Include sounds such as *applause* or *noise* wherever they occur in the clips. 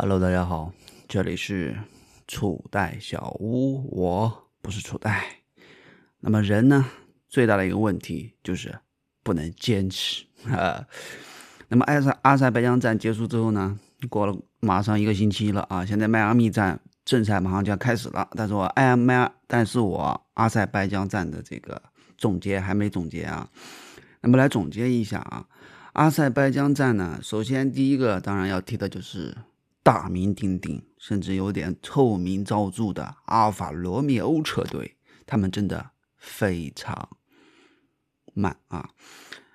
Hello，大家好，这里是楚代小屋，我不是楚代。那么人呢，最大的一个问题就是不能坚持啊。*laughs* 那么阿塞阿塞拜疆站结束之后呢，过了马上一个星期了啊，现在迈阿密站正赛马上就要开始了。但是我艾迈阿，但是我阿塞拜疆站的这个总结还没总结啊。那么来总结一下啊，阿塞拜疆站呢，首先第一个当然要提的就是大名鼎鼎，甚至有点臭名昭著的阿尔法罗密欧车队，他们真的非常慢啊。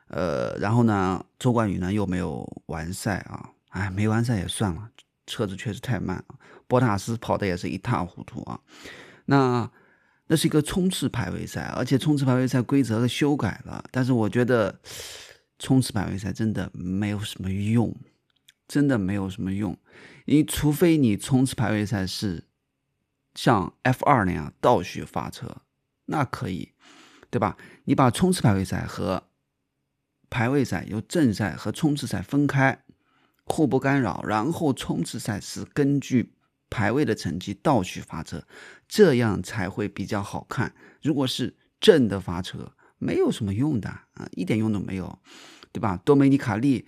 呃，然后呢，周冠宇呢又没有完赛啊，哎，没完赛也算了，车子确实太慢啊。博塔斯跑的也是一塌糊涂啊。那那是一个冲刺排位赛，而且冲刺排位赛规则的修改了，但是我觉得冲刺排位赛真的没有什么用，真的没有什么用。你除非你冲刺排位赛是像 F 二那样倒序发车，那可以，对吧？你把冲刺排位赛和排位赛由正赛和冲刺赛分开，互不干扰，然后冲刺赛是根据。排位的成绩倒序发车，这样才会比较好看。如果是正的发车，没有什么用的啊，一点用都没有，对吧？多梅尼卡利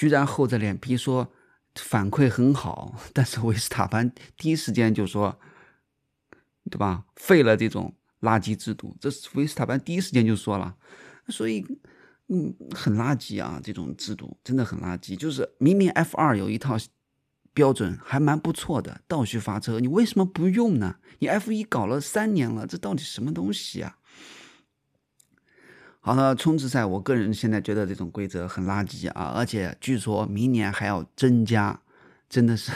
居然厚着脸皮说反馈很好，但是维斯塔潘第一时间就说，对吧？废了这种垃圾制度，这是维斯塔潘第一时间就说了，所以嗯，很垃圾啊，这种制度真的很垃圾。就是明明 F 二有一套。标准还蛮不错的，倒序发车，你为什么不用呢？你 F 一搞了三年了，这到底什么东西啊？好了，冲刺赛，我个人现在觉得这种规则很垃圾啊，而且据说明年还要增加，真的是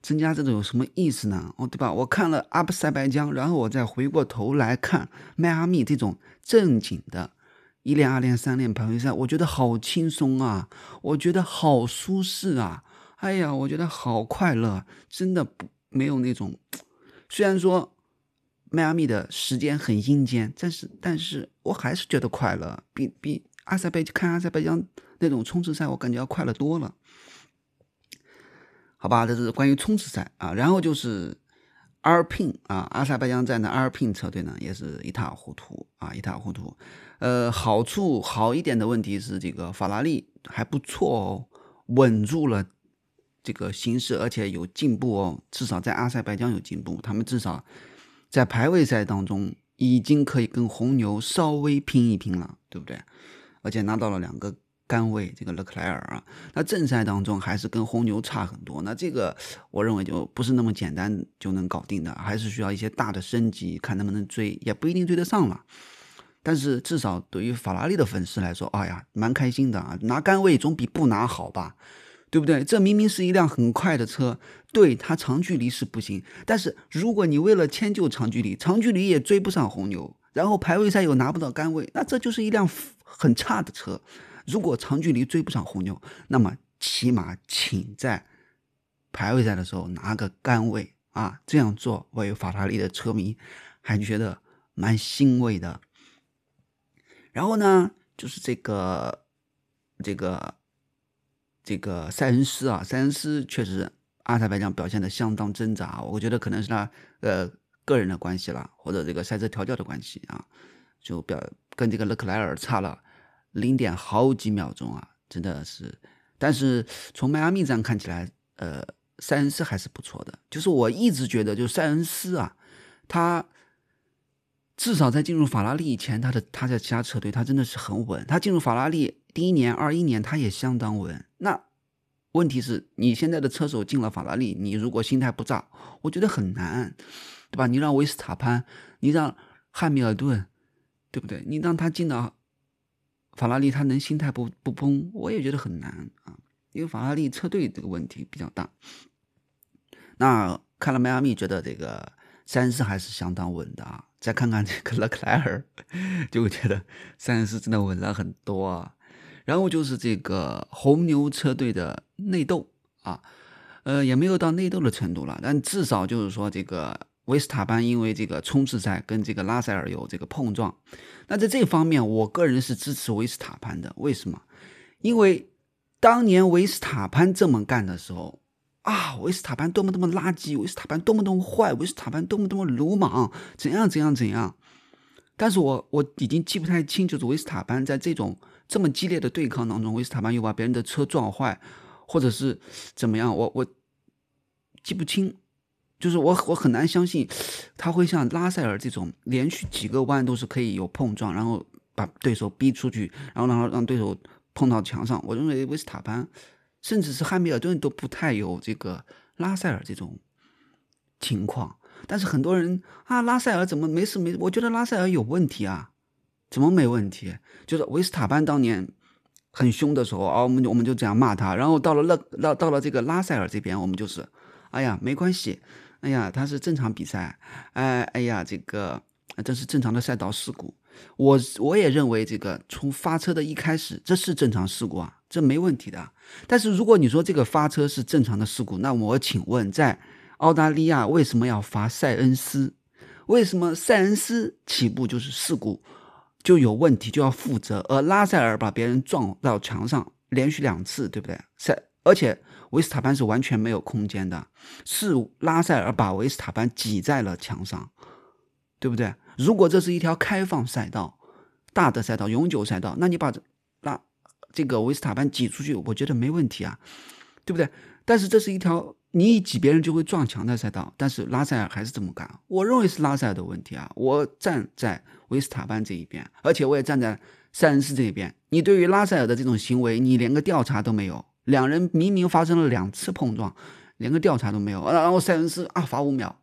增加这种有什么意思呢？哦，对吧？我看了阿布塞拜疆，然后我再回过头来看迈阿密这种正经的一练、二练、三练排位赛，我觉得好轻松啊，我觉得好舒适啊。哎呀，我觉得好快乐，真的不没有那种。虽然说迈阿密的时间很阴间，但是但是我还是觉得快乐，比比阿塞拜看阿塞拜疆那种冲刺赛，我感觉要快乐多了。好吧，这是关于冲刺赛啊。然后就是阿尔聘啊，阿塞拜疆站的阿尔聘车队呢，也是一塌糊涂啊，一塌糊涂。呃，好处好一点的问题是，这个法拉利还不错哦，稳住了。这个形势，而且有进步哦，至少在阿塞拜疆有进步。他们至少在排位赛当中已经可以跟红牛稍微拼一拼了，对不对？而且拿到了两个杆位，这个勒克莱尔啊，那正赛当中还是跟红牛差很多。那这个我认为就不是那么简单就能搞定的，还是需要一些大的升级，看能不能追，也不一定追得上了。但是至少对于法拉利的粉丝来说，哎呀，蛮开心的啊，拿杆位总比不拿好吧。对不对？这明明是一辆很快的车，对它长距离是不行。但是如果你为了迁就长距离，长距离也追不上红牛，然后排位赛又拿不到杆位，那这就是一辆很差的车。如果长距离追不上红牛，那么起码请在排位赛的时候拿个杆位啊！这样做为法拉利的车迷还觉得蛮欣慰的。然后呢，就是这个这个。这个塞恩斯啊，塞恩斯确实阿塞拜疆表现的相当挣扎，我觉得可能是他呃个人的关系了，或者这个赛车调教的关系啊，就表跟这个勒克莱尔差了零点好几秒钟啊，真的是。但是从迈阿密站看起来，呃，塞恩斯还是不错的。就是我一直觉得，就塞恩斯啊，他至少在进入法拉利以前，他的他在其他车队他真的是很稳。他进入法拉利。第一年、二一年，他也相当稳。那问题是你现在的车手进了法拉利，你如果心态不炸，我觉得很难，对吧？你让维斯塔潘，你让汉密尔顿，对不对？你让他进到法拉利，他能心态不不崩？我也觉得很难啊，因为法拉利车队这个问题比较大。那看了迈阿密，觉得这个三四还是相当稳的啊。再看看这个 *laughs* 勒克莱尔，就会觉得三四真的稳了很多啊。然后就是这个红牛车队的内斗啊，呃，也没有到内斗的程度了，但至少就是说，这个维斯塔潘因为这个冲刺赛跟这个拉塞尔有这个碰撞，那在这方面，我个人是支持维斯塔潘的。为什么？因为当年维斯塔潘这么干的时候，啊，维斯塔潘多么多么垃圾，维斯塔潘多么多么坏，维斯塔潘多么多么鲁莽，怎样怎样怎样。但是我我已经记不太清，就是维斯塔潘在这种这么激烈的对抗当中，维斯塔潘又把别人的车撞坏，或者是怎么样，我我记不清。就是我我很难相信他会像拉塞尔这种连续几个弯都是可以有碰撞，然后把对手逼出去，然后然后让对手碰到墙上。我认为维斯塔潘甚至是汉密尔顿都不太有这个拉塞尔这种情况。但是很多人啊，拉塞尔怎么没事没？我觉得拉塞尔有问题啊，怎么没问题？就是维斯塔潘当年很凶的时候啊，我们我们就这样骂他，然后到了勒到到了这个拉塞尔这边，我们就是，哎呀，没关系。哎呀，他是正常比赛，哎哎呀，这个这是正常的赛道事故。我我也认为这个从发车的一开始，这是正常事故啊，这没问题的。但是如果你说这个发车是正常的事故，那我请问，在澳大利亚为什么要罚塞恩斯？为什么塞恩斯起步就是事故就有问题就要负责，而拉塞尔把别人撞到墙上连续两次，对不对？塞而且。维斯塔潘是完全没有空间的，是拉塞尔把维斯塔潘挤在了墙上，对不对？如果这是一条开放赛道、大的赛道、永久赛道，那你把这拉这个维斯塔潘挤出去，我觉得没问题啊，对不对？但是这是一条你一挤别人就会撞墙的赛道，但是拉塞尔还是这么干，我认为是拉塞尔的问题啊。我站在维斯塔潘这一边，而且我也站在塞恩斯这一边。你对于拉塞尔的这种行为，你连个调查都没有。两人明明发生了两次碰撞，连个调查都没有，然后塞恩斯啊罚五秒，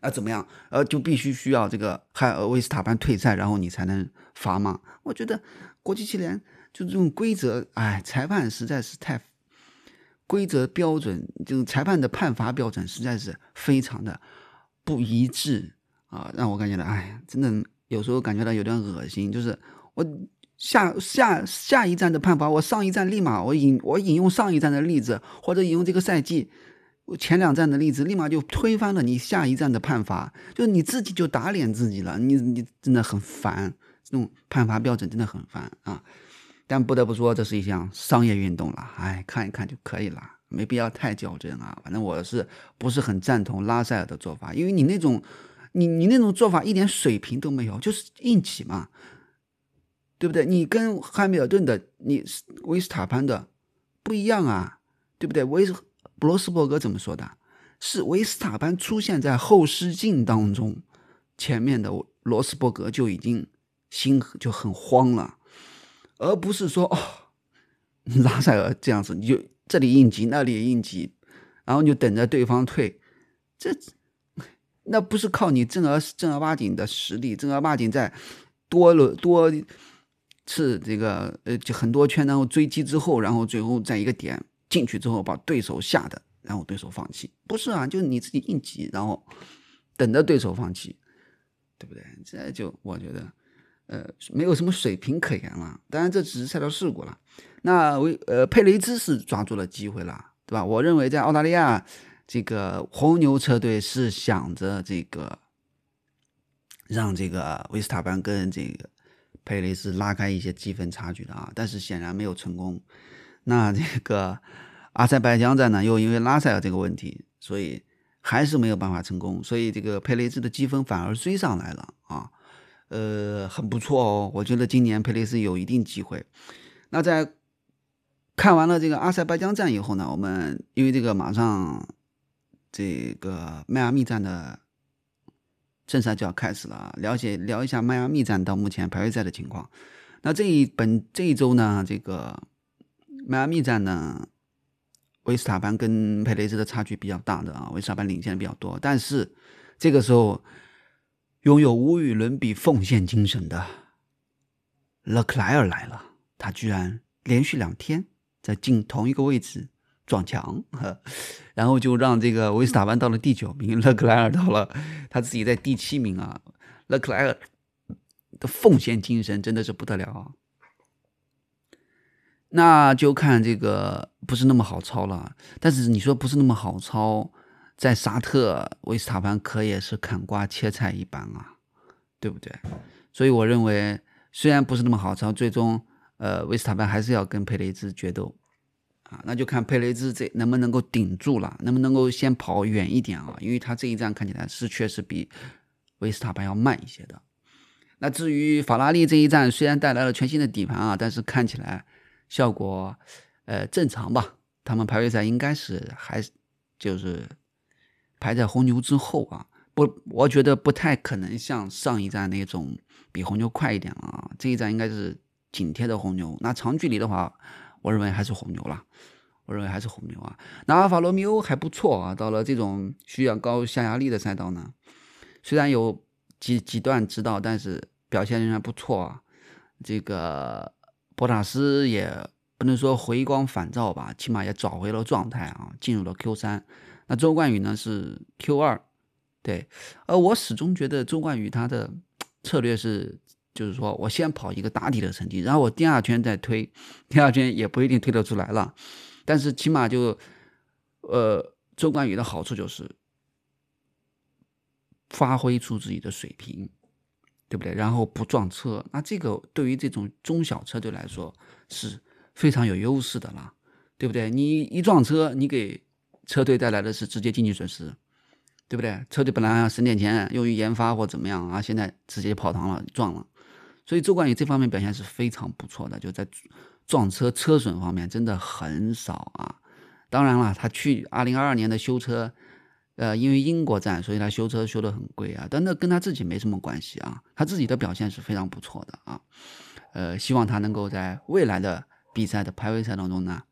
啊怎么样？呃，就必须需要这个海维斯塔潘退赛，然后你才能罚吗？我觉得国际汽联就这种规则，哎，裁判实在是太规则标准，就是裁判的判罚标准实在是非常的不一致啊，让我感觉到，哎，真的有时候感觉到有点恶心，就是我。下下下一站的判罚，我上一站立马我引我引用上一站的例子，或者引用这个赛季前两站的例子，立马就推翻了你下一站的判罚，就是你自己就打脸自己了。你你真的很烦，这种判罚标准真的很烦啊！但不得不说，这是一项商业运动了，哎，看一看就可以了，没必要太较真啊。反正我是不是很赞同拉塞尔的做法？因为你那种你你那种做法一点水平都没有，就是硬挤嘛。对不对？你跟汉密尔顿的，你维斯塔潘的不一样啊，对不对？维斯布罗斯伯格怎么说的？是维斯塔潘出现在后视镜当中，前面的罗斯伯格就已经心就很慌了，而不是说哦，*laughs* 拉塞尔这样子，你就这里应急，那里应急，然后你就等着对方退，这那不是靠你正儿正儿八经的实力，正儿八经在多了多。次这个呃，就很多圈，然后追击之后，然后最后在一个点进去之后，把对手吓的，然后对手放弃。不是啊，就是你自己应急，然后等着对手放弃，对不对？这就我觉得，呃，没有什么水平可言了。当然，这只是赛道事故了。那维呃佩雷兹是抓住了机会了，对吧？我认为在澳大利亚，这个红牛车队是想着这个让这个维斯塔潘跟这个。佩雷斯拉开一些积分差距的啊，但是显然没有成功。那这个阿塞拜疆站呢，又因为拉塞尔这个问题，所以还是没有办法成功。所以这个佩雷斯的积分反而追上来了，呃，很不错哦。我觉得今年佩雷斯有一定机会。那在看完了这个阿塞拜疆站以后呢，我们因为这个马上这个迈阿密站的。正赛就要开始了，了解聊一下迈阿密站到目前排位赛的情况。那这一本这一周呢，这个迈阿密站呢，维斯塔潘跟佩雷斯的差距比较大的啊，维斯塔潘领先的比较多。但是这个时候，拥有无与伦比奉献精神的勒克莱尔来了，他居然连续两天在进同一个位置。撞墙，*laughs* 然后就让这个维斯塔潘到了第九名，*laughs* 勒克莱尔到了他自己在第七名啊。勒克莱尔的奉献精神真的是不得了啊！那就看这个不是那么好抄了。但是你说不是那么好抄，在沙特维斯塔潘可也是砍瓜切菜一般啊，对不对？所以我认为，虽然不是那么好抄，最终呃维斯塔潘还是要跟佩雷兹决斗。啊，那就看佩雷兹这能不能够顶住了，能不能够先跑远一点啊？因为他这一站看起来是确实比维斯塔潘要慢一些的。那至于法拉利这一站，虽然带来了全新的底盘啊，但是看起来效果呃正常吧？他们排位赛应该是还就是排在红牛之后啊，不，我觉得不太可能像上一站那种比红牛快一点啊。这一站应该是紧贴着红牛。那长距离的话。我认为还是红牛了，我认为还是红牛啊。那阿尔法罗密欧还不错啊，到了这种需要高下压力的赛道呢，虽然有几几段直道，但是表现仍然不错啊。这个博塔斯也不能说回光返照吧，起码也找回了状态啊，进入了 Q 三。那周冠宇呢是 Q 二，对，而我始终觉得周冠宇他的策略是。就是说我先跑一个打底的成绩，然后我第二圈再推，第二圈也不一定推得出来了，但是起码就，呃，周冠宇的好处就是发挥出自己的水平，对不对？然后不撞车，那这个对于这种中小车队来说是非常有优势的啦，对不对？你一撞车，你给车队带来的是直接经济损失，对不对？车队本来要省点钱用于研发或怎么样啊，现在直接跑堂了，撞了。所以周冠宇这方面表现是非常不错的，就在撞车车损方面真的很少啊。当然了，他去二零二二年的修车，呃，因为英国站，所以他修车修得很贵啊。但那跟他自己没什么关系啊，他自己的表现是非常不错的啊。呃，希望他能够在未来的比赛的排位赛当中呢，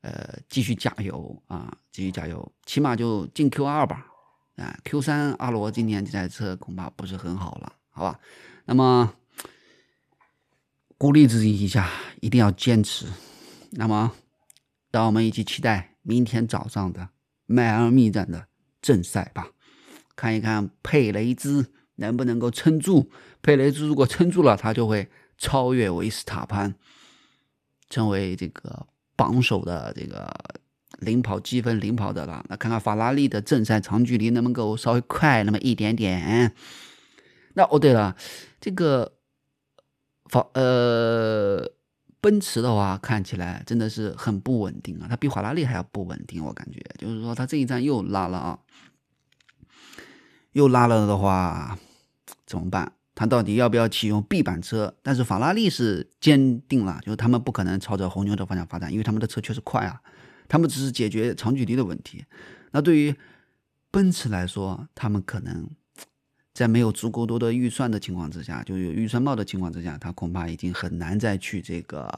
呃，继续加油啊，继续加油，起码就进 Q 二吧。啊，Q 三阿罗今年这台车恐怕不是很好了，好吧？那么。鼓励自己一下，一定要坚持。那么，让我们一起期待明天早上的迈阿密站的正赛吧，看一看佩雷兹能不能够撑住。佩雷兹如果撑住了，他就会超越维斯塔潘，成为这个榜首的这个领跑积分领跑的了。那看看法拉利的正赛长距离能不能够稍微快那么一点点。那哦，对了，这个。法呃，奔驰的话看起来真的是很不稳定啊，它比法拉利还要不稳定，我感觉就是说它这一站又拉了啊，又拉了的话怎么办？他到底要不要启用 B 版车？但是法拉利是坚定了，就是他们不可能朝着红牛的方向发展，因为他们的车确实快啊，他们只是解决长距离的问题。那对于奔驰来说，他们可能。在没有足够多的预算的情况之下，就有预算帽的情况之下，他恐怕已经很难再去这个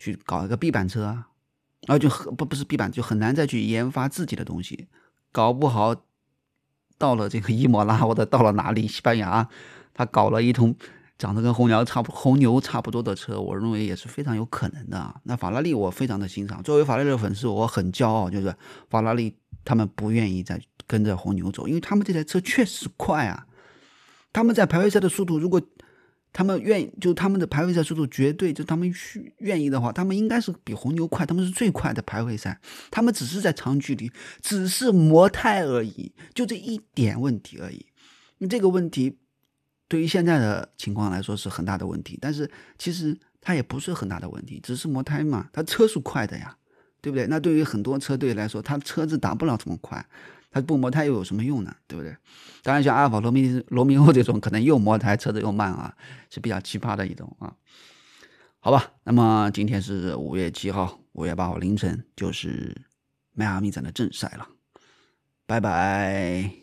去搞一个 B 版车啊，然后就很不不是 B 版，就很难再去研发自己的东西，搞不好到了这个伊莫拉或者到了哪里西班牙，他搞了一通长得跟红牛差不红牛差不多的车，我认为也是非常有可能的。那法拉利我非常的欣赏，作为法拉利的粉丝，我很骄傲，就是法拉利他们不愿意再跟着红牛走，因为他们这台车确实快啊。他们在排位赛的速度，如果他们愿意，就他们的排位赛速度绝对，就他们需愿意的话，他们应该是比红牛快，他们是最快的排位赛。他们只是在长距离，只是磨胎而已，就这一点问题而已。你这个问题对于现在的情况来说是很大的问题，但是其实它也不是很大的问题，只是磨胎嘛，它车速快的呀，对不对？那对于很多车队来说，它车子打不了这么快。它不磨胎又有什么用呢？对不对？当然，像阿尔法罗密罗密欧这种，可能又磨胎，车子又慢啊，是比较奇葩的一种啊。好吧，那么今天是五月七号，五月八号凌晨就是迈阿密站的正赛了，拜拜。